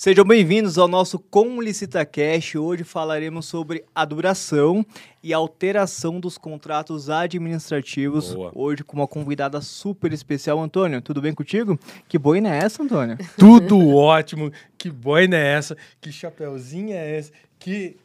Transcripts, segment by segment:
Sejam bem-vindos ao nosso Com Licita Cash. Hoje falaremos sobre a duração e alteração dos contratos administrativos. Boa. Hoje com uma convidada super especial, Antônio. Tudo bem contigo? Que boina é essa, Antônio? Tudo ótimo. Que boina é essa? Que chapeuzinho é esse? Que.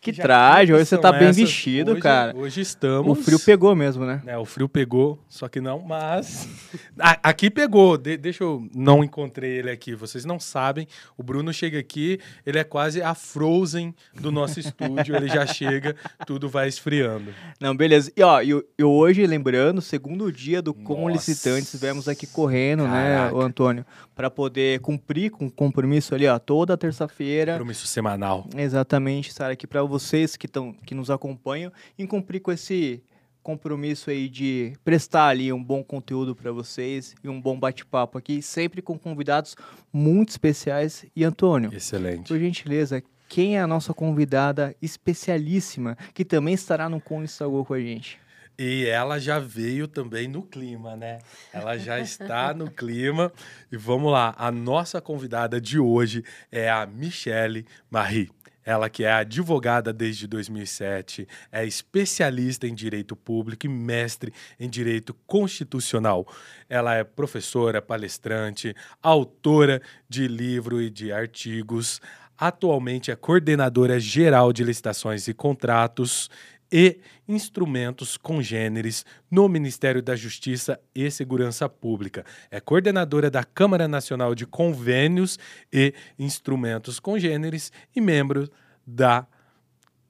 Que traje, hoje você tá bem essas? vestido, Hoje- cara. Hoje estamos. O frio pegou mesmo, né? É, o frio pegou, só que não, mas. A- aqui pegou. De- deixa eu. Não encontrei ele aqui. Vocês não sabem. O Bruno chega aqui, ele é quase a Frozen do nosso estúdio. Ele já chega, tudo vai esfriando. Não, beleza. E ó, eu, eu hoje, lembrando, segundo dia do Com Nossa. Licitantes, estivemos aqui correndo, né, Caraca. o Antônio, para poder cumprir com o compromisso ali, ó, toda terça-feira. Compromisso semanal. Exatamente, estar aqui para vocês que, tão, que nos acompanham e cumprir com esse compromisso aí de prestar ali um bom conteúdo para vocês e um bom bate-papo aqui, sempre com convidados muito especiais. E Antônio, Excelente. por gentileza, quem é a nossa convidada especialíssima que também estará no Com Instagram com a gente? E ela já veio também no clima, né? Ela já está no clima. E vamos lá, a nossa convidada de hoje é a Michele Marie. Ela que é advogada desde 2007, é especialista em direito público e mestre em direito constitucional. Ela é professora, palestrante, autora de livro e de artigos. Atualmente é coordenadora geral de licitações e contratos e instrumentos congêneres no Ministério da Justiça e Segurança Pública. É coordenadora da Câmara Nacional de Convênios e Instrumentos Congêneres e membro da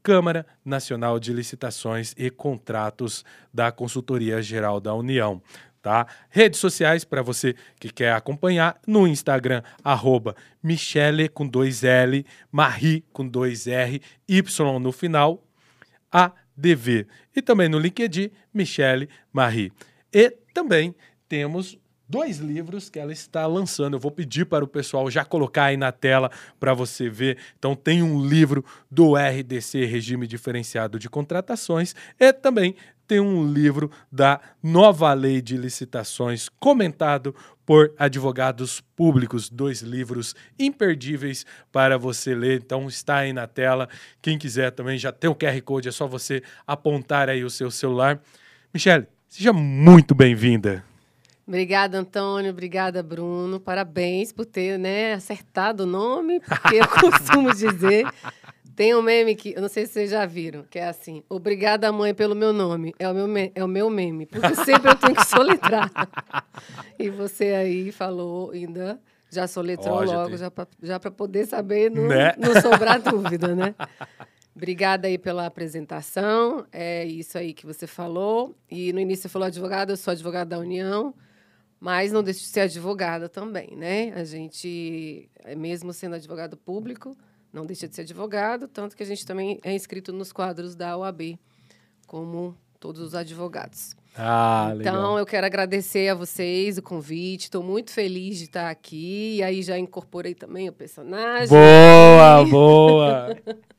Câmara Nacional de Licitações e Contratos da Consultoria Geral da União. Tá? Redes sociais para você que quer acompanhar no Instagram, arroba Michele com dois L, Marie com dois R, Y no final, ADV. E também no LinkedIn, Michele Marie. E também temos dois livros que ela está lançando. Eu vou pedir para o pessoal já colocar aí na tela para você ver. Então tem um livro do RDC, Regime Diferenciado de Contratações, e também tem um livro da Nova Lei de Licitações comentado por advogados públicos, dois livros imperdíveis para você ler. Então está aí na tela. Quem quiser também já tem o QR Code, é só você apontar aí o seu celular. Michele, seja muito bem-vinda. Obrigada, Antônio. Obrigada, Bruno. Parabéns por ter né, acertado o nome, porque eu costumo dizer. Tem um meme que, eu não sei se vocês já viram, que é assim: Obrigada, mãe, pelo meu nome. É o meu, me- é o meu meme, porque sempre eu tenho que soletrar. E você aí falou ainda, já soletrou Ó, já logo, tem. já para poder saber, não, Né? não sobrar dúvida, né? Obrigada aí pela apresentação. É isso aí que você falou. E no início você falou advogada, eu sou advogada da União, mas não deixo de ser advogada também, né? A gente, é, mesmo sendo advogado público, não deixa de ser advogado, tanto que a gente também é inscrito nos quadros da OAB, como todos os advogados. Ah, Então, eu quero agradecer a vocês o convite. Estou muito feliz de estar aqui. E aí já incorporei também o personagem. Boa, boa.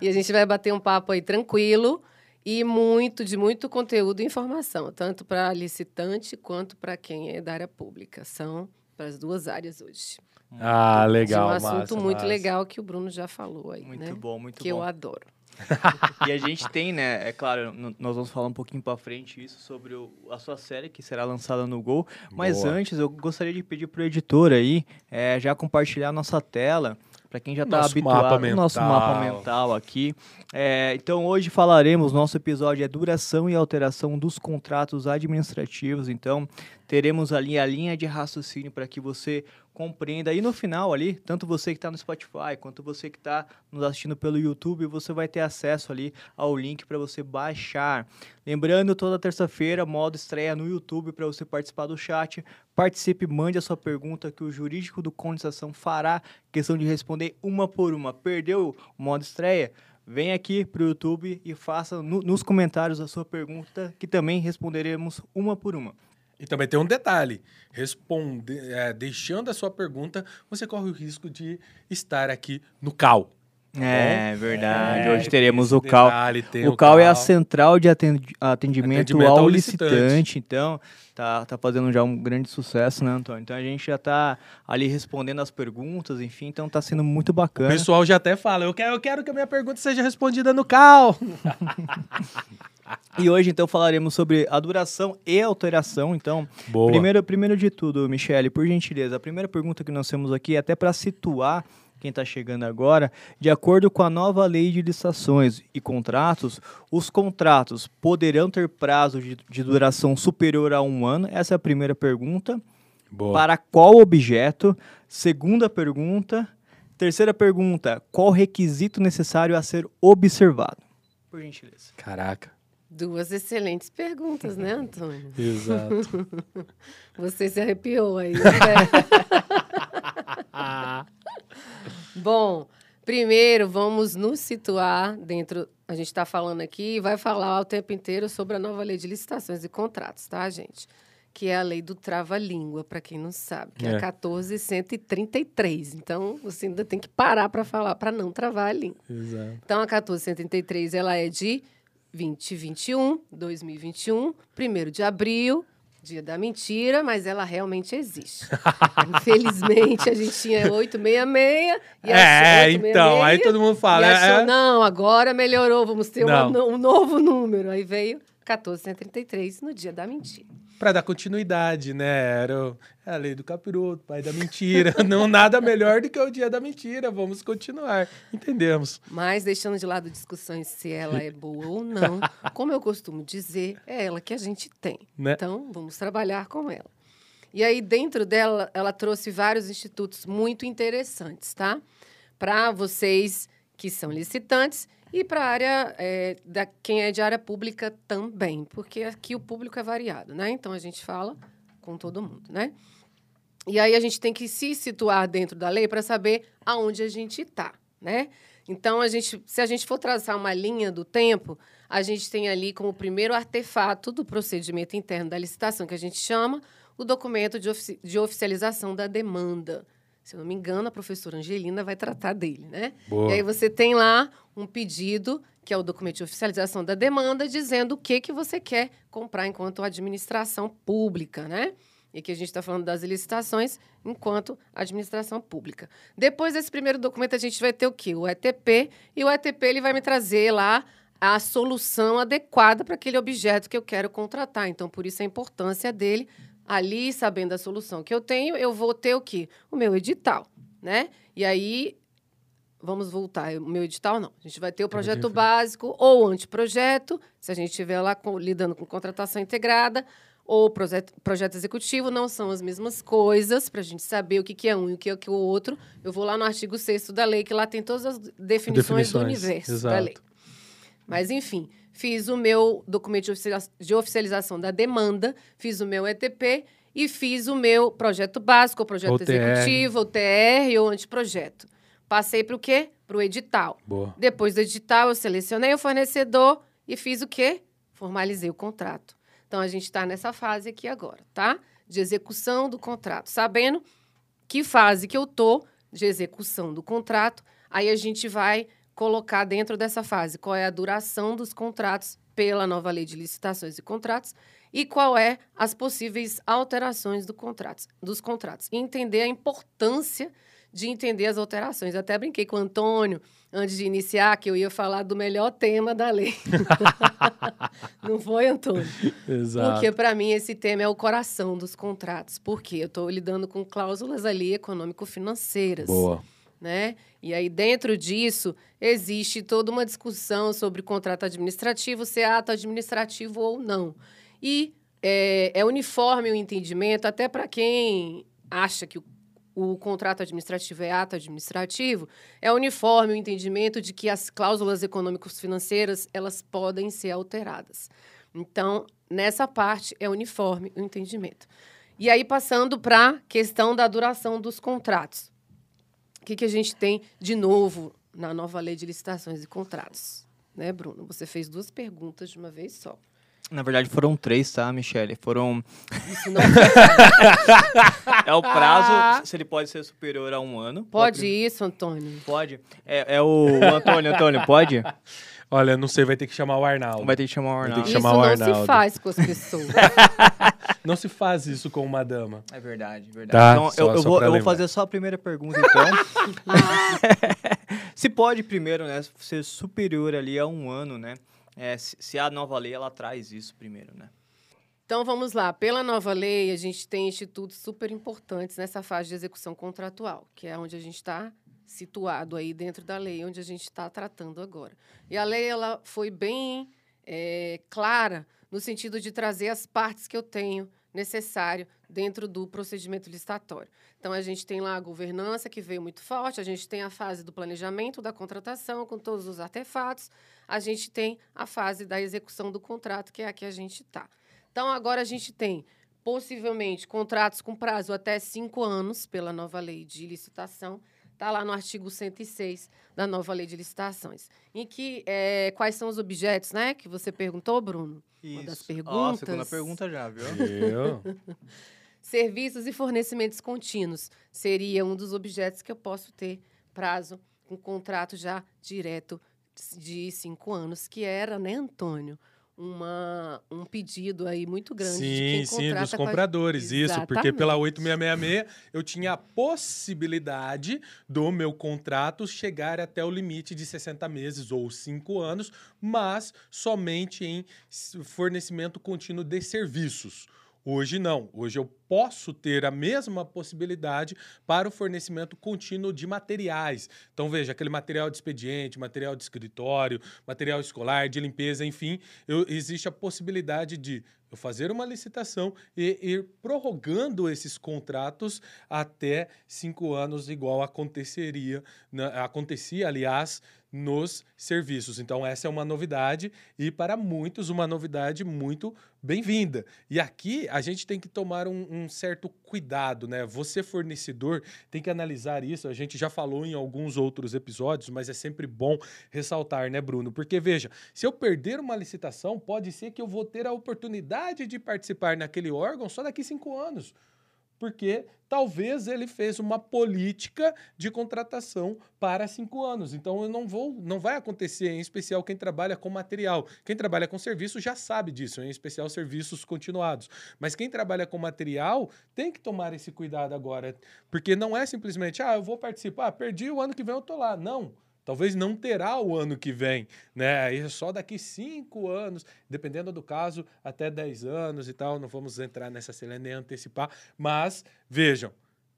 E a gente vai bater um papo aí tranquilo e muito de muito conteúdo e informação, tanto para licitante quanto para quem é da área pública. São para as duas áreas hoje. Ah, legal. é um assunto massa, muito massa. legal que o Bruno já falou aí, Muito né? bom, muito que bom. eu adoro. E a gente tem, né, é claro, nós vamos falar um pouquinho pra frente isso sobre o- a sua série que será lançada no Gol. Mas Boa. antes, eu gostaria de pedir pro editor aí é, já compartilhar a nossa tela. Pra quem já está habituado mapa o nosso mapa mental aqui. É, então, hoje falaremos, nosso episódio é duração e alteração dos contratos administrativos. Então, teremos ali a linha de raciocínio para que você compreenda. E no final ali, tanto você que está no Spotify, quanto você que está nos assistindo pelo YouTube, você vai ter acesso ali ao link para você baixar. Lembrando, toda terça-feira, modo estreia no YouTube para você participar do chat. Participe, mande a sua pergunta que o jurídico do Condensação fará questão de responder uma por uma. Perdeu o modo estreia? Vem aqui para o YouTube e faça no- nos comentários a sua pergunta, que também responderemos uma por uma. E também tem um detalhe: responde, é, deixando a sua pergunta, você corre o risco de estar aqui no cal. É, verdade. É, Hoje teremos o CAL. detalhe, tem O CAL é a CAL. central de atendi- atendimento, Atendimento ao ao licitante. licitante. Então, tá, tá fazendo já um grande sucesso, né, Antônio? Então a gente já tá ali respondendo as perguntas, enfim, então tá sendo muito O bacana. pessoal já até fala, eu quero, eu quero que a minha pergunta seja respondida no CAL. E hoje, então, falaremos sobre a duração e alteração. Então, Boa. primeiro, primeiro de tudo, Michele, por gentileza, a primeira pergunta que nós temos aqui é até para situar quem está chegando agora, de acordo com a nova lei de licitações e contratos, os contratos poderão ter prazo de, de duração superior a um ano? Essa é a primeira pergunta. Boa. Para qual objeto? Segunda pergunta. Terceira pergunta, qual requisito necessário a ser observado? Por gentileza. Caraca. Duas excelentes perguntas, né, Antônio? Exato. Você se arrepiou aí. né? Bom, primeiro vamos nos situar dentro. A gente está falando aqui e vai falar o tempo inteiro sobre a nova lei de licitações e contratos, tá, gente? Que é a lei do trava-língua, para quem não sabe, que é, É. a 14133. Então, você ainda tem que parar para falar, para não travar a língua. Exato. Então, a 1473 ela é de 2021, 2021, 1 de abril, dia da mentira, mas ela realmente existe. Infelizmente, a gente tinha 866 e É, então, aí 866, todo mundo fala. achou, é, não, agora melhorou, vamos ter uma um novo número. Aí veio 1433 no dia da mentira. Pra dar continuidade, né? Era é a lei do capiroto, pai da mentira. Não nada melhor do que o dia da mentira. Vamos continuar. Entendemos. Mas deixando de lado discussões se ela é boa ou não, como eu costumo dizer, é ela que a gente tem. Né? Então, vamos trabalhar com ela. E aí, dentro dela, ela trouxe vários institutos muito interessantes, tá? Para vocês que são licitantes e para a área é, da quem é de área pública também, porque aqui o público é variado, né? Então a gente fala com todo mundo, né? E aí a gente tem que se situar dentro da lei para saber aonde a gente está, né? Então, a gente, se a gente for traçar uma linha do tempo, a gente tem ali como primeiro artefato do procedimento interno da licitação, que a gente chama o documento de, ofici- de oficialização da demanda. Se eu não me engano, a professora Angelina vai tratar dele, né? Boa. E aí você tem lá um pedido, que é o documento de oficialização da demanda, dizendo o que, que você quer comprar enquanto administração pública, né? E aqui a gente está falando das licitações enquanto administração pública. Depois desse primeiro documento, a gente vai ter o quê? O ETP, e o ETP ele vai me trazer lá a solução adequada para aquele objeto que eu quero contratar. Então, por isso a importância dele, ali, sabendo a solução que eu tenho, eu vou ter o quê? O meu edital, né? E aí, vamos voltar, o meu edital não. A gente vai ter o projeto básico ou anteprojeto, se a gente estiver lá com- lidando com contratação integrada, ou projeto, projeto executivo, não são as mesmas coisas, para a gente saber o que, que é um e o que é o outro. Eu vou lá no artigo 6 da lei, que lá tem todas as definições, do Definições, universo da exato. lei. Mas, enfim, fiz o meu documento de oficializa- de oficialização da demanda, fiz o meu ETP e fiz o meu projeto básico, o projeto OTR. executivo, o TR ou anteprojeto. Passei para o quê? Para o edital. Boa. Depois do edital, eu selecionei o fornecedor e fiz o quê? Formalizei o contrato. Então, a gente está nessa fase aqui agora, tá? De execução do contrato. Sabendo que fase que eu tô de execução do contrato, aí a gente vai colocar dentro dessa fase qual é a duração dos contratos pela nova lei de licitações e contratos e qual é as possíveis alterações do contratos, dos contratos. E entender a importância de entender as alterações. Eu até brinquei com o Antônio antes de iniciar que eu ia falar do melhor tema da lei. Não foi, Antônio? Exato. Porque, para mim, esse tema é o coração dos contratos. Porque eu estou lidando com cláusulas ali econômico-financeiras. Boa. Né? E aí, dentro disso, existe toda uma discussão sobre contrato administrativo, se é ato administrativo ou não. E é, é uniforme o entendimento, até para quem acha que o, o contrato administrativo é ato administrativo, é uniforme o entendimento de que as cláusulas econômicos financeiras elas podem ser alteradas. Então, nessa parte é uniforme o entendimento. E aí, passando para a questão da duração dos contratos. O que, que a gente tem de novo na nova lei de licitações e contratos? Né, Bruno? Você fez duas perguntas de uma vez só. Na verdade, foram três, tá, Michele? Foram. Isso não É o prazo, se ele pode ser superior a um ano. pode isso, Antônio. Pode. É, é o, o Antônio, Antônio, pode? Olha, não sei, vai ter que chamar o Arnaldo. Vai ter que chamar o Vai ter Arnaldo. que Isso chamar o não Arnaldo. se faz com as pessoas. Não se faz isso com uma dama. É verdade, verdade. Tá, então, só- eu, eu só vou, eu vou fazer só a primeira pergunta, então. se pode, primeiro, né, ser superior ali a um ano, né? É, se, se a nova lei, ela traz isso primeiro, né? Então vamos lá. Pela nova lei, a gente tem institutos super importantes nessa fase de execução contratual, que é onde a gente está situado aí dentro da lei, onde a gente está tratando agora. E a lei ela foi bem eh, clara no sentido de trazer as partes que eu tenho necessário dentro do procedimento licitatório. Então a gente tem lá a governança que veio muito forte, a gente tem a fase do planejamento da contratação com todos os artefatos, a gente tem a fase da execução do contrato que é a que a gente está. Então, agora a gente tem, possivelmente, contratos com prazo até cinco anos, pela nova lei de licitação. Está lá no artigo 106 da nova lei de licitações. Em que, eh, quais são os objetos, né? Que você perguntou, Bruno? Uma das perguntas. segunda pergunta já, viu? Eu? Serviços e fornecimentos contínuos. Seria um dos objetos que eu posso ter prazo com contrato já direto de cinco anos, que era, né, Antônio? Uma, um pedido aí muito grande de Sim, quem sim, dos com a- compradores, isso. Porque pela Exatamente. 8666 eu tinha a possibilidade do meu contrato chegar até o limite de 60 meses ou 5 anos, mas somente em fornecimento contínuo de serviços. Hoje não. Hoje eu posso ter a mesma possibilidade para o fornecimento contínuo de materiais. Então, veja, aquele material de expediente, material de escritório, material escolar, de limpeza, enfim, eu- existe a possibilidade de eu fazer uma licitação e ir prorrogando esses contratos até cinco anos, igual aconteceria, na- acontecia, aliás, nos serviços. Então, essa é uma novidade e, para muitos, uma novidade muito bem-vinda. E aqui a gente tem que tomar um, um certo cuidado, né? Você, fornecedor, tem que analisar isso. A gente já falou em alguns outros episódios, mas é sempre bom ressaltar, né, Bruno? Porque, veja, se eu perder uma licitação, pode ser que eu vou ter a oportunidade de participar naquele órgão só daqui cinco anos. Porque talvez ele fez uma política de contratação para cinco anos. Então eu não vou, não vai acontecer, em especial quem trabalha com material. Quem trabalha com serviço já sabe disso, em especial serviços continuados. Mas quem trabalha com material tem que tomar esse cuidado agora, porque não é simplesmente, ah, eu vou participar, perdi o ano que vem eu tô lá. Não. Talvez não terá o ano que vem, né? Aí é só daqui cinco anos, dependendo do caso, até 10 anos e tal. Não vamos entrar nessa cena nem antecipar. Mas, vejam,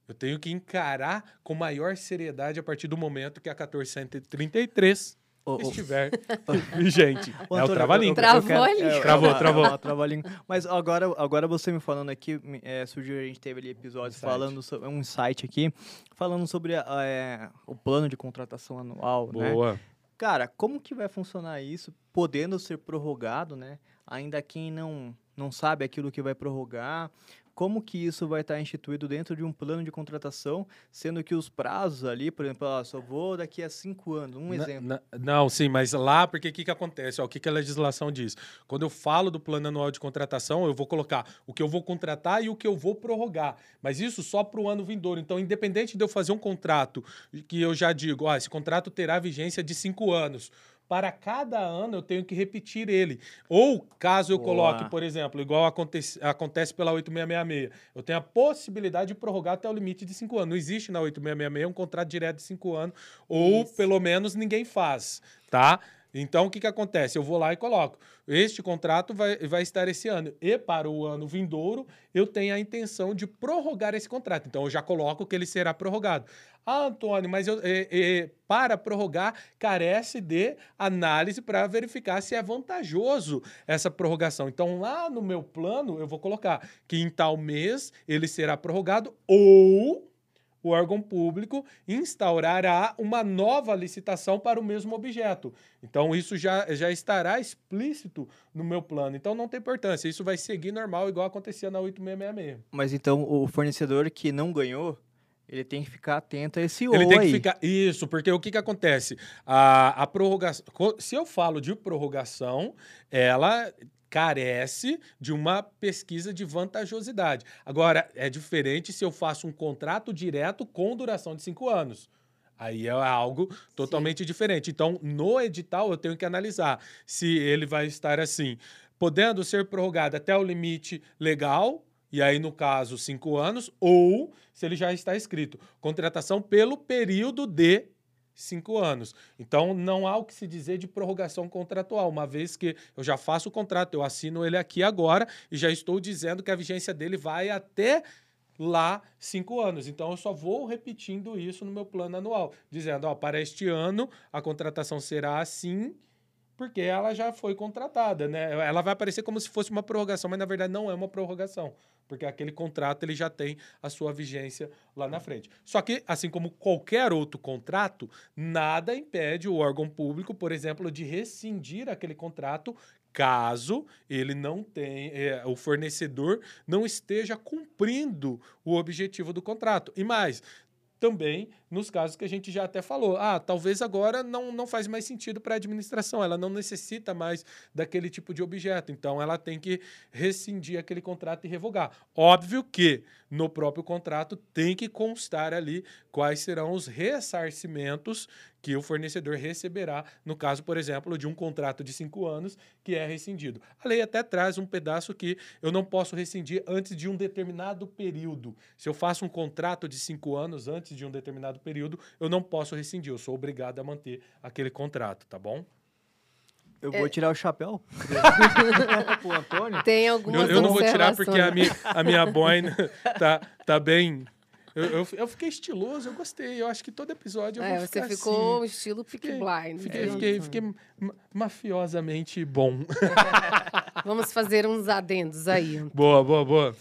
eu tenho que encarar com maior seriedade a partir do momento que a 1433 Ô, estiver vigente. ô, é o trava-língua. eu Travou quero- ali. é, Travou, travou. é trava-língua. Mas agora, agora você me falando aqui, é, surgiu, a gente teve ali episódios Insight. falando sobre um site aqui, falando sobre é, o plano de contratação anual, né? Boa. Cara, como que vai funcionar isso, podendo ser prorrogado, né? Ainda quem não, não sabe aquilo que vai prorrogar, como que isso vai estar instituído dentro de um plano de contratação, sendo que os prazos ali, por exemplo, ó, só vou daqui a cinco anos, um Na- exemplo. na- não, sim, mas lá, porque o que, que acontece? Ó, o que, que a legislação diz? Quando eu falo do plano anual de contratação, eu vou colocar o que eu vou contratar e o que eu vou prorrogar. Mas isso só para o ano vindouro. Então, independente de eu fazer um contrato, que eu já digo, ó, esse contrato terá vigência de cinco anos. Para cada ano eu tenho que repetir ele. Ou, caso eu Boa. coloque, por exemplo, igual acontece, acontece pela 8666, eu tenho a possibilidade de prorrogar até o limite de cinco anos. Não existe na 8666 um contrato direto de cinco anos, ou Isso. pelo menos ninguém faz, tá? Então, o que, que acontece? Eu vou lá e coloco. Este contrato vai, vai estar esse ano. E para o ano vindouro, eu tenho a intenção de prorrogar esse contrato. Então, eu já coloco que ele será prorrogado. Ah, Antônio, mas eu, é, é, para prorrogar, carece de análise para verificar se é vantajoso essa prorrogação. Então, lá no meu plano, eu vou colocar que em tal mês ele será prorrogado ou o órgão público instaurará uma nova licitação para o mesmo objeto. Então, isso já, já estará explícito no meu plano. Então, não tem importância. Isso vai seguir normal, igual acontecia na 8666. Mas então o fornecedor que não ganhou, ele tem que ficar atento a esse Ele tem aí. que ficar. Isso, porque o que, que acontece? A, a prorrogação. Se eu falo de prorrogação, ela carece de uma pesquisa de vantajosidade. Agora, é diferente se eu faço um contrato direto com duração de cinco anos. Aí é algo totalmente Sim. diferente. Então, no edital, eu tenho que analisar se ele vai estar assim, podendo ser prorrogado até o limite legal, e aí, no caso, cinco anos, ou se ele já está escrito contratação pelo período de cinco anos. Então, não há o que se dizer de prorrogação contratual, uma vez que eu já faço o contrato, eu assino ele aqui agora e já estou dizendo que a vigência dele vai até lá cinco anos. Então, eu só vou repetindo isso no meu plano anual, dizendo, ó, para este ano a contratação será assim porque ela já foi contratada, né? Ela vai aparecer como se fosse uma prorrogação, mas na verdade não é uma prorrogação, porque aquele contrato ele já tem a sua vigência lá na frente. Só que, assim como qualquer outro contrato, nada impede o órgão público, por exemplo, de rescindir aquele contrato caso ele não tenha, é, o fornecedor não esteja cumprindo o objetivo do contrato. E mais, também nos casos que a gente já até falou. Ah, talvez agora não, não faz mais sentido para a administração, ela não necessita mais daquele tipo de objeto, então ela tem que rescindir aquele contrato e revogar. Óbvio que no próprio contrato tem que constar ali quais serão os ressarcimentos que o fornecedor receberá, no caso, por exemplo, de um contrato de cinco anos que é rescindido. A lei até traz um pedaço que eu não posso rescindir antes de um determinado período. Se eu faço um contrato de cinco anos antes de um determinado período, eu não posso rescindir, eu sou obrigado a manter aquele contrato, tá bom? Eu vou é. tirar o chapéu pro Antônio. Tem algumas Eu, eu não vou tirar porque a minha, a minha boina tá, tá bem eu, eu, eu, fiquei estiloso, eu gostei. Eu acho que todo episódio eu é, vou ficar você ficou assim. estilo Peaky Blind. Fiquei, é. fiquei, fiquei mafiosamente bom. Vamos fazer uns adendos aí. Boa, boa, boa.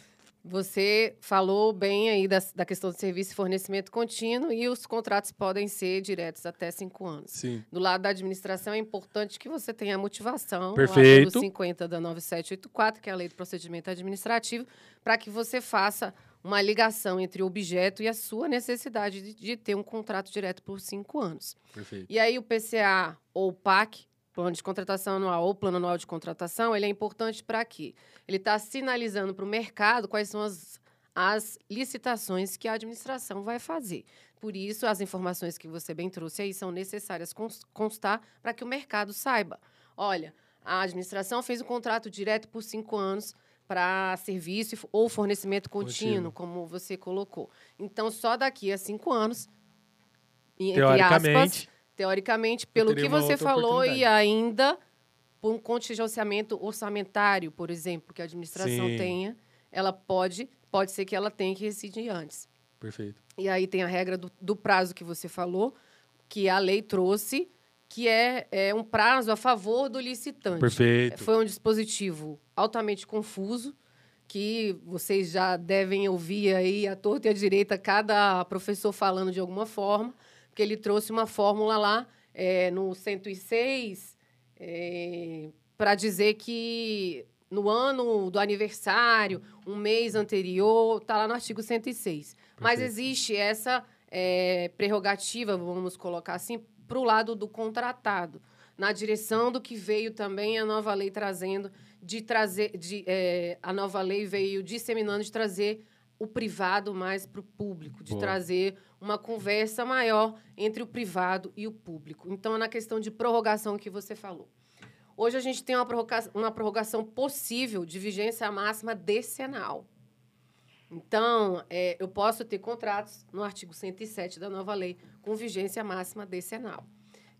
Você falou bem aí da, da questão do serviço e fornecimento contínuo e os contratos podem ser diretos até cinco anos. Sim. Do lado da administração, é importante que você tenha a motivação, Perfeito. artigo 50 da 9784, que é a lei do procedimento administrativo, para que você faça uma ligação entre o objeto e a sua necessidade de, de ter um contrato direto por cinco anos. Perfeito. E aí o PCA ou o PAC, plano de contratação anual ou plano anual de contratação, ele é importante para quê? Ele está sinalizando para o mercado quais são as, as licitações que a administração vai fazer. Por isso, as informações que você bem trouxe aí são necessárias constar para que o mercado saiba. Olha, a administração fez um contrato direto por cinco anos para serviço ou fornecimento contínuo, contínuo, como você colocou. Então, só daqui a cinco anos, entre aspas, teoricamente, pelo que você falou, e ainda por um contingenciamento orçamentário, por exemplo, que a administração Sim. tenha, ela pode, pode ser que ela tenha que rescindir antes. Perfeito. E aí tem a regra do, do prazo que você falou, que a lei trouxe, que é, é um prazo a favor do licitante. Perfeito. Foi um dispositivo altamente confuso, que vocês já devem ouvir aí à torta e à direita cada professor falando de alguma forma, porque ele trouxe uma fórmula lá é, no 106 é, para dizer que no ano do aniversário, um mês anterior, está lá no artigo 106. Perfeito. Mas existe essa é, prerrogativa, vamos colocar assim, para o lado do contratado, na direção do que veio também a nova lei trazendo, de trazer, de, é, a nova lei veio disseminando de trazer o privado mais para o público, de Boa. trazer uma conversa maior entre o privado e o público. Então, é na questão de prorrogação que você falou. Hoje a gente tem uma prorrogação, uma prorrogação possível de vigência máxima decenal. Então, é, eu posso ter contratos no artigo 107 da nova lei com vigência máxima decenal.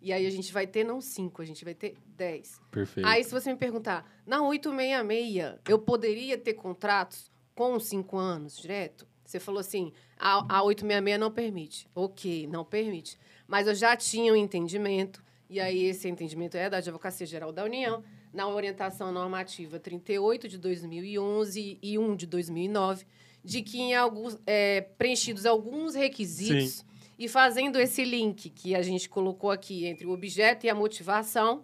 E aí a gente vai ter não cinco, a gente vai ter dez. Perfeito. Aí se você me perguntar, na 866, eu poderia ter contratos com cinco anos direto? Você falou assim, a, a 866 não permite. Ok, não permite. Mas eu já tinha um entendimento, e aí esse entendimento é da Advocacia Geral da União, na orientação normativa 38 de 2011 e 1 de 2009, de que em alguns, é, preenchidos alguns requisitos Sim. e fazendo esse link que a gente colocou aqui entre o objeto e a motivação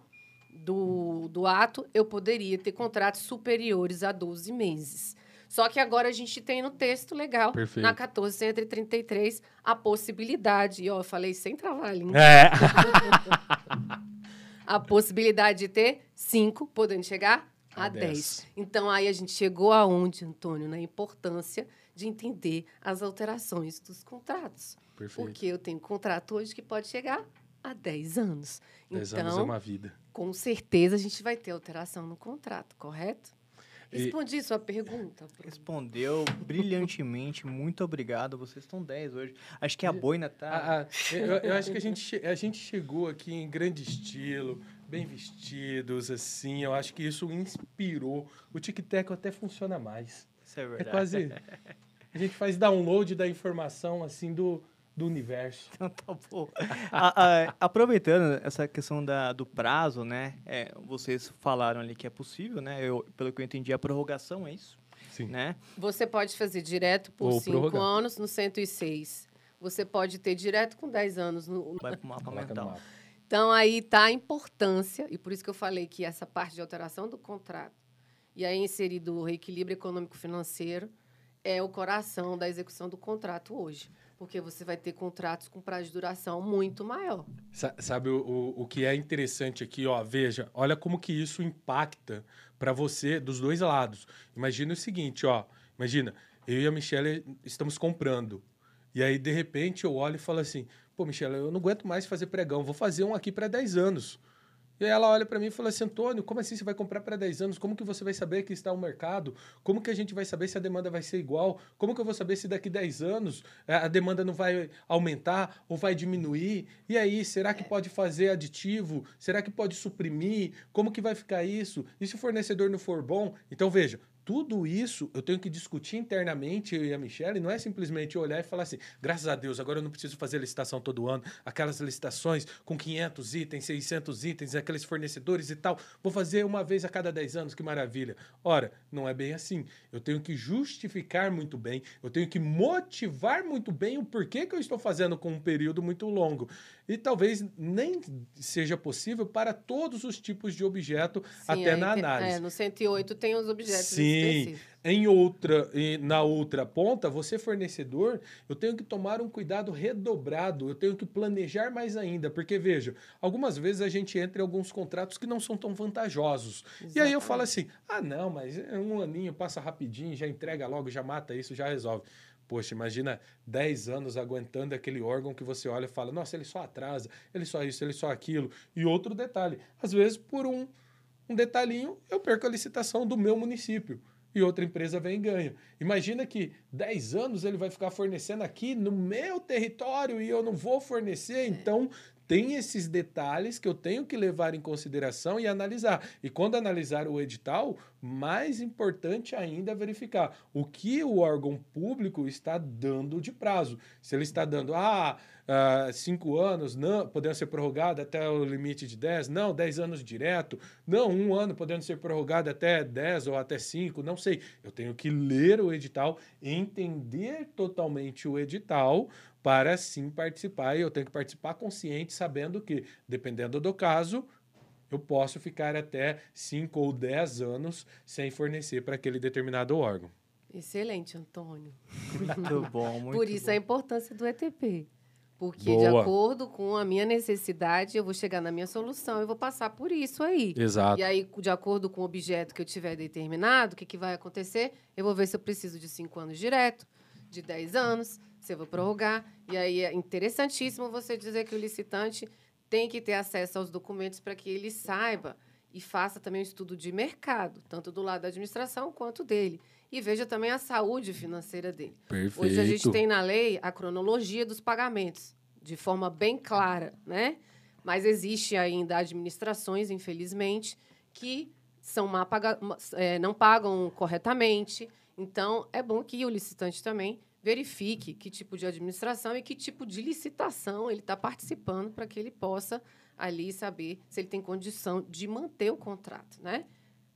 do, do ato, eu poderia ter contratos superiores a 12 meses. Só que agora a gente tem no texto legal, Perfeito. na 1433, a possibilidade, e ó, eu falei sem trabalho. É. a possibilidade de ter cinco, podendo chegar a, A 10. 10. Então aí a gente chegou aonde, Antônio, na importância de entender as alterações dos contratos. Perfeito. Porque eu tenho contrato hoje que pode chegar a 10 anos. 10 então, anos é uma vida. com certeza a gente vai ter alteração no contrato, correto? E- Respondi sua pergunta. Respondeu brilhantemente. Muito obrigado. Vocês estão 10 hoje. Acho que a boina tá. Ah, ah, eu, eu acho que a gente, a gente chegou aqui em grande estilo, bem vestidos, assim. Eu acho que isso inspirou. O tic-tac até funciona mais. Isso é É verdade. quase. A gente faz download da informação, assim, do, do universo. Então tá bom. A- a- aproveitando essa questão da, do prazo, né? é, vocês falaram ali que é possível, né? Eu, pelo que eu entendi, a prorrogação é isso, Sim. né? Você pode fazer direto por Ou 5 prorrogar. anos no 106. Você pode ter direto com 10 anos no, Vai pro mapa mental. Então, aí está a importância, e por isso que eu falei que essa parte de alteração do contrato, e aí inserido o reequilíbrio econômico-financeiro, é o coração da execução do contrato hoje. Porque você vai ter contratos com prazo de duração muito maior. Sa- Sabe o, o, o que é interessante aqui, ó? Veja, olha como que isso impacta para você dos dois lados. Imagina o seguinte, ó. Imagina, eu e a Michelle estamos comprando. E aí, de repente, eu olho e falo assim: pô, Michelle, eu não aguento mais fazer pregão, vou fazer um aqui para 10 anos. E ela olha para mim e fala assim: Antônio, como assim você vai comprar para 10 anos? Como que você vai saber que está o mercado? Como que a gente vai saber se a demanda vai ser igual? Como que eu vou saber se daqui 10 anos eh, a demanda não vai aumentar ou vai diminuir? E aí, será que pode fazer aditivo? Será que pode suprimir? Como que vai ficar isso? E se o fornecedor não for bom? Então, veja, tudo isso eu tenho que discutir internamente, eu e a Michelle, não é simplesmente olhar e falar assim, graças a Deus, agora eu não preciso fazer licitação todo ano, aquelas licitações com 500 itens, 600 itens, aqueles fornecedores e tal, vou fazer uma vez a cada 10 anos, que maravilha. Ora, não é bem assim. Eu tenho que justificar muito bem, eu tenho que motivar muito bem o porquê que eu estou fazendo com um período muito longo. E talvez nem seja possível para todos os tipos de objeto, até aí na análise. É, no 108 tem os objetos Sim. Específicos. Em outra, na outra ponta, você fornecedor, eu tenho que tomar um cuidado redobrado, eu tenho que planejar mais ainda, porque veja, algumas vezes a gente entra em alguns contratos que não são tão vantajosos. E aí eu falo assim: "Ah, não, mas um aninho passa rapidinho, já entrega logo, já mata isso, já resolve". Poxa, imagina 10 anos aguentando aquele órgão que você olha e fala: "Nossa, ele só atrasa, ele só isso, ele só aquilo". E outro detalhe, às vezes por um um detalhinho, eu perco a licitação do meu município. E outra empresa vem e ganha. Imagina que 10 anos ele vai ficar fornecendo aqui no meu território e eu não vou fornecer. Então, tem esses detalhes que eu tenho que levar em consideração e analisar. E quando analisar o edital, mais importante ainda é verificar o que o órgão público está dando de prazo. Se ele está dando, ah, ah, cinco anos, não, podendo ser prorrogado até o limite de 10, não, 10 anos direto, não, um ano podendo ser prorrogado até 10 ou até 5, não sei. Eu tenho que ler o edital, entender totalmente o edital para sim participar. E eu tenho que participar consciente, sabendo que, dependendo do caso, eu posso ficar até 5 ou 10 anos sem fornecer para aquele determinado órgão. Excelente, Antônio. Muito bom, muito Por isso bom. a importância do ETP. Porque, de Boa. acordo com a minha necessidade, eu vou chegar na minha solução e vou passar por isso aí. Exato. E aí, de acordo com o objeto que eu tiver determinado, o que, que vai acontecer? Eu vou ver se eu preciso de cinco anos direto, de 10 anos, eu vou prorrogar. E aí é interessantíssimo você dizer que o licitante tem que ter acesso aos documentos para que ele saiba e faça também um estudo de mercado, tanto do lado da administração quanto dele. E veja também a saúde financeira dele. Perfeito. Hoje a gente tem na lei a cronologia dos pagamentos, de forma bem clara, né? Mas existe ainda administrações, infelizmente, que são má paga- ma- é, não pagam corretamente. Então, é bom que o licitante também verifique que tipo de administração e que tipo de licitação ele está participando para que ele possa ali saber se ele tem condição de manter o contrato, né?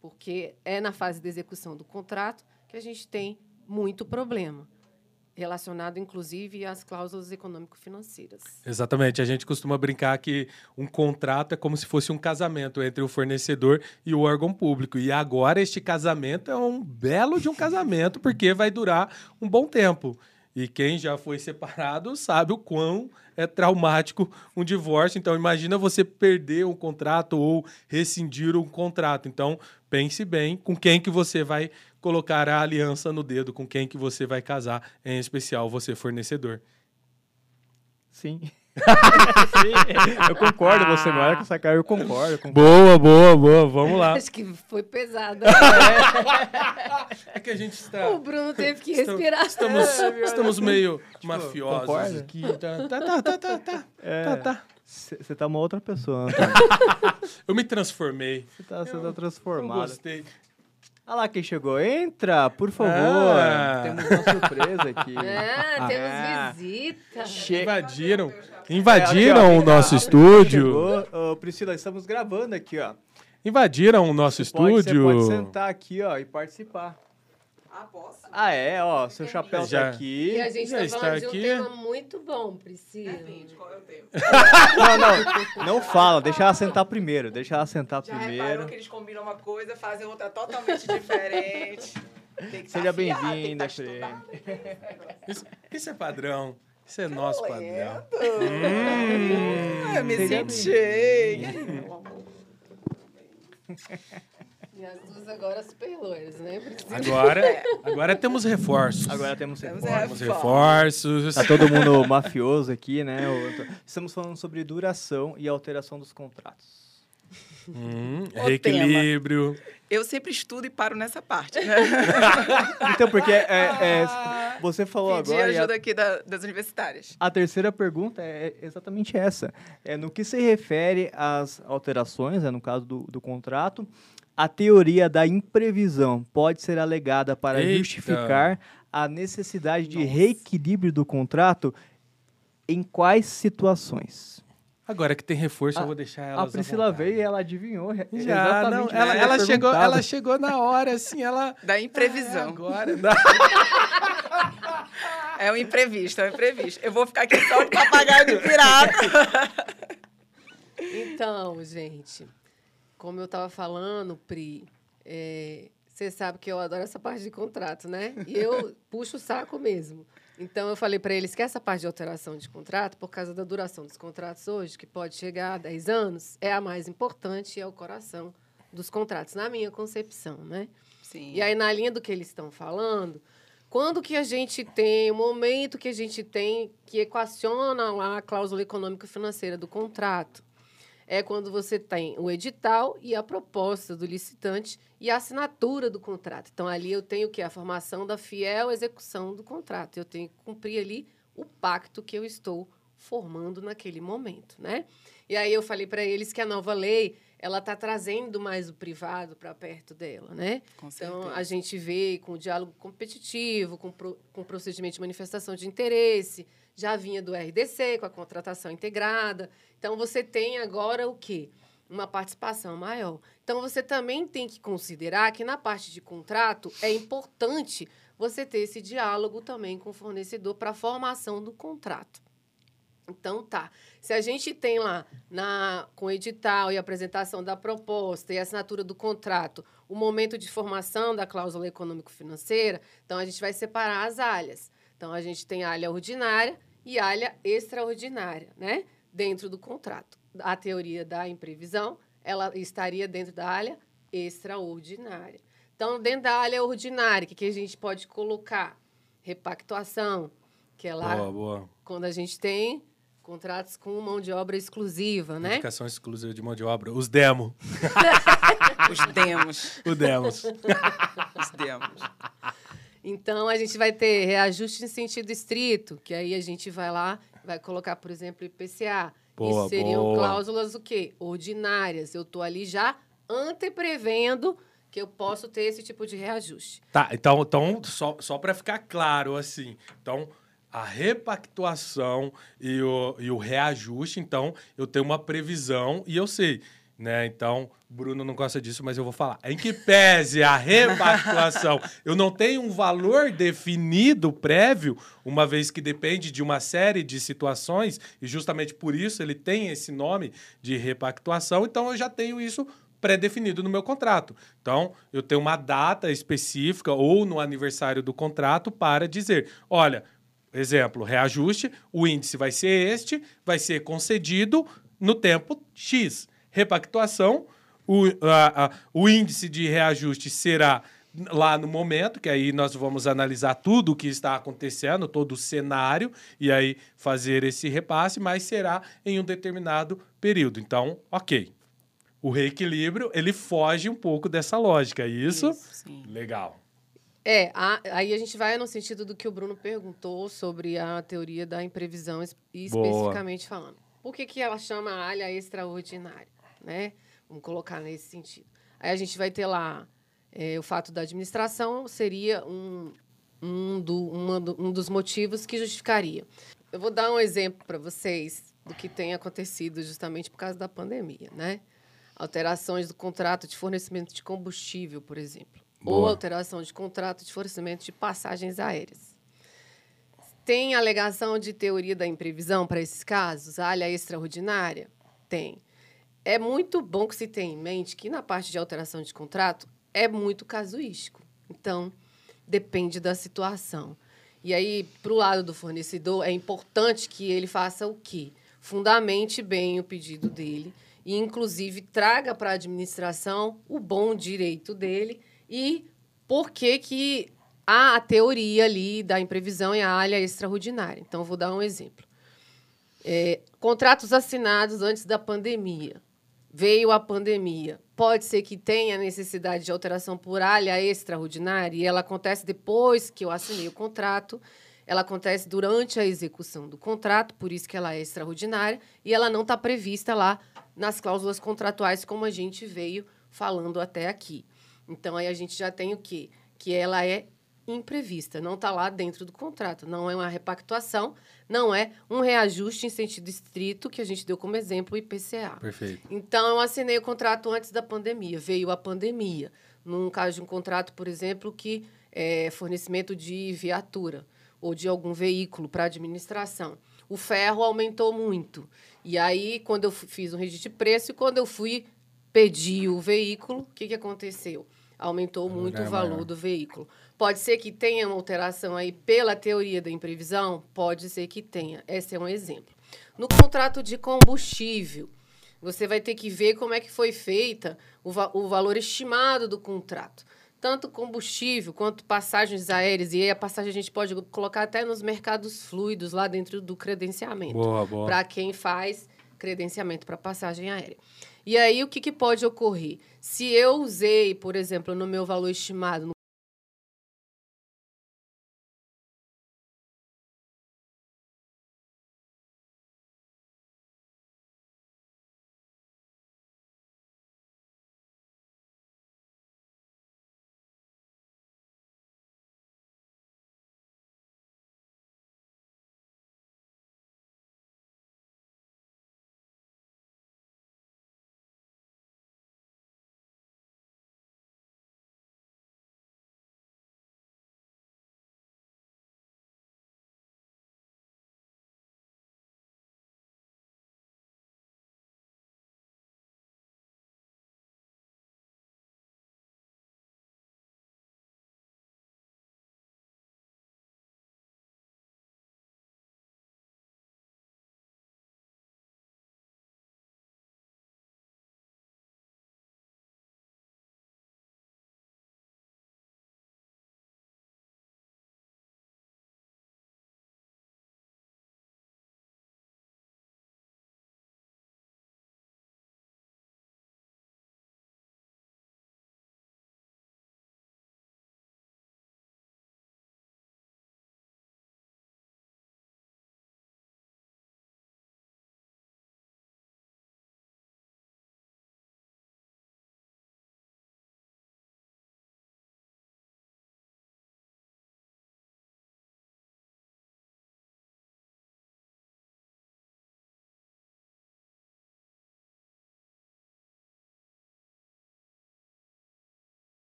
Porque é na fase de execução do contrato que a gente tem muito problema, relacionado inclusive às cláusulas econômico-financeiras. Exatamente. A gente costuma brincar que um contrato é como se fosse um casamento entre o fornecedor e o órgão público. E agora este casamento é um belo de um casamento, porque vai durar um bom tempo. E quem já foi separado sabe o quão é traumático um divórcio. Então, imagina você perder um contrato ou rescindir um contrato. Então, pense bem com quem que você vai colocar a aliança no dedo, com quem que você vai casar, em especial você fornecedor. Sim. Sim, eu concordo, você não era com essa cara, eu concordo. eu concordo. Boa, boa, boa. Vamos lá. Acho que foi pesado. É que a gente está. o Bruno teve que respirar. Estamos, estamos meio mafiosos concorda? aqui. Tá, tá, tá, tá, tá, tá. É, Tá, tá. Você tá uma outra pessoa, Antônio. Eu me transformei. Você tá, Eu- tá Eu transformado. gostei. Olha lá quem chegou. Entra, por favor. Ah. Temos uma surpresa aqui. Ah, Ah. temos visita. Che- Invadiram. É, Invadiram ó, o nosso a- estúdio. Ô, Priscila, estamos gravando aqui, ó. Invadiram o nosso Pode, você estúdio. pode sentar aqui, ó, e participar. Ah, posso? Ah, é, ó, seu chapéu Já. tá aqui. E a gente Já tá está falando de um aqui. tema muito bom, Priscila. Depende, qual é o tempo? Não, não, não fala, deixa ela sentar primeiro, deixa ela sentar Já primeiro. que eles combinam uma coisa, fazem outra totalmente diferente. Tem que Seja tá bem-vinda, tá Fê. estudado. Isso, isso é padrão. Isso é nosso padrão. Hum, eu me senti. E as duas agora super loiras, né? Agora, agora temos reforços. Agora temos Temos reforço. Temos reforços. Tá todo mundo mafioso aqui, né? Estamos falando sobre duração e alteração dos contratos. Hum, reequilíbrio. Eu sempre estudo e paro nessa parte. Né? Então, porque é, é, você falou Pedi agora. e a- ajuda aqui da- das universitárias. A terceira pergunta é exatamente essa. É, no que se refere às alterações, né, no caso do, do contrato, a teoria da imprevisão pode ser alegada para Eita. justificar a necessidade de reequilíbrio do contrato em quais situações? Agora que tem reforço, A- eu vou deixar A elas à Priscila veio e ela adivinhou re- Já, exatamente não, que ela, ela chegou, ela chegou na hora, assim, ela... Da imprevisão. É, agora... É um imprevisto, é um imprevisto. Eu vou ficar aqui só de papagaio de pirata. Então, gente, como eu tava falando, Pri, é, você sabe que eu adoro essa parte de contrato, né? E eu puxo o saco mesmo. Então, eu falei para eles que essa parte de alteração de contrato, por causa da duração dos contratos hoje, que pode chegar a 10 anos, é a mais importante e é o coração dos contratos, na minha concepção, né? Sim. E aí, na linha do que eles estão falando, quando que a gente tem, o momento que a gente tem que equaciona lá a cláusula econômico-financeira do contrato, é quando você tem o edital e a proposta do licitante e a assinatura do contrato. Então, ali eu tenho o quê? A formação da fiel execução do contrato. Eu tenho que cumprir ali o pacto que eu estou formando naquele momento, né? E aí eu falei para eles que a nova lei, ela está trazendo mais o privado para perto dela, né? Com Então, a gente vê com o diálogo competitivo, com, pro, com o procedimento de manifestação de interesse, já vinha do RDC, com a contratação integrada. Então, você tem agora o quê? Uma participação maior. Então, você também tem que considerar que na parte de contrato é importante você ter esse diálogo também com o fornecedor para a formação do contrato. Então tá. Se a gente tem lá na com edital e apresentação da proposta e assinatura do contrato, o momento de formação da cláusula econômico-financeira, então a gente vai separar as alhas. Então a gente tem alha ordinária e alha extraordinária, né? Dentro do contrato. A teoria da imprevisão, ela estaria dentro da alha extraordinária. Então, dentro da área ordinária, o que, que a gente pode colocar? Repactuação, que é lá Boa, boa. quando a gente tem contratos com mão de obra exclusiva, né? Indicação exclusiva de mão de obra. Os demos. Os demos. O demos. Os demos. Então, a gente vai ter reajuste em sentido estrito, que aí a gente vai lá, vai colocar, por exemplo, IPCA. Boa, Isso seriam boa. cláusulas o quê? Ordinárias. Eu estou ali já anteprevendo que eu posso ter esse tipo de reajuste. Tá, então, então só, só para ficar claro, assim, então a repactuação e o, e o reajuste, então eu tenho uma previsão e eu sei, né? Então, Bruno não gosta disso, mas eu vou falar. Em que pese a repactuação, eu não tenho um valor definido prévio, uma vez que depende de uma série de situações, e justamente por isso ele tem esse nome de repactuação, então eu já tenho isso pré-definido no meu contrato. Então, eu tenho uma data específica ou no aniversário do contrato para dizer, olha, exemplo, reajuste, o índice vai ser este, vai ser concedido no tempo X. Repactuação, o, a, a, o índice de reajuste será lá no momento, que aí nós vamos analisar tudo o que está acontecendo, todo o cenário, e aí fazer esse repasse, mas será em um determinado período. Então, ok. O reequilíbrio, ele foge um pouco dessa lógica, é isso? Isso, sim. Legal. É, a- aí a gente vai no sentido do que o Bruno perguntou sobre a teoria da imprevisão, es- e Boa. especificamente falando. Por que, que ela chama a alha extraordinária? Né? Vamos colocar nesse sentido. Aí a gente vai ter lá é, o fato da administração seria um, um, do, um dos motivos que justificaria. Eu vou dar um exemplo para vocês do que tem acontecido justamente por causa da pandemia, né? Alterações do contrato de fornecimento de combustível, por exemplo. Ou Boa. alteração de contrato de fornecimento de passagens aéreas. Tem alegação de teoria da imprevisão para esses casos? Alha extraordinária? Tem. É muito bom que se tenha em mente que na parte de alteração de contrato é muito casuístico. Então, depende da situação. E aí, para o lado do fornecedor, é importante que ele faça o quê? Fundamente bem o pedido dele e, inclusive, traga para a administração o bom direito dele e por que que há a teoria ali da imprevisão e a alha extraordinária. Então, vou dar um exemplo. É, contratos assinados antes da pandemia. Veio a pandemia. Pode ser que tenha necessidade de alteração por alha extraordinária e ela acontece depois que eu assinei o contrato. Ela acontece durante a execução do contrato, por isso que ela é extraordinária, e ela não está prevista lá nas cláusulas contratuais, como a gente veio falando até aqui. Então, aí a gente já tem o quê? Que ela é imprevista, não está lá dentro do contrato. Não é uma repactuação, não é um reajuste em sentido estrito, que a gente deu como exemplo o IPCA. Perfeito. Então, eu assinei o contrato antes da pandemia, veio a pandemia. Num caso de um contrato, por exemplo, que é fornecimento de viatura ou de algum veículo para administração. O ferro aumentou muito. E aí, quando eu fiz um registro de preço e quando eu fui pedir o veículo, o que, que aconteceu? Aumentou muito é o valor maior. do veículo. Pode ser que tenha uma alteração aí pela teoria da imprevisão? Pode ser que tenha. Esse é um exemplo. No contrato de combustível, você vai ter que ver como é que foi feita o, va- o valor estimado do contrato. Tanto combustível quanto passagens aéreas. E aí a passagem a gente pode colocar até nos mercados fluidos lá dentro do credenciamento Boa, boa. para quem faz credenciamento para passagem aérea. E aí, o que, que pode ocorrer? Se eu usei, por exemplo, no meu valor estimado, no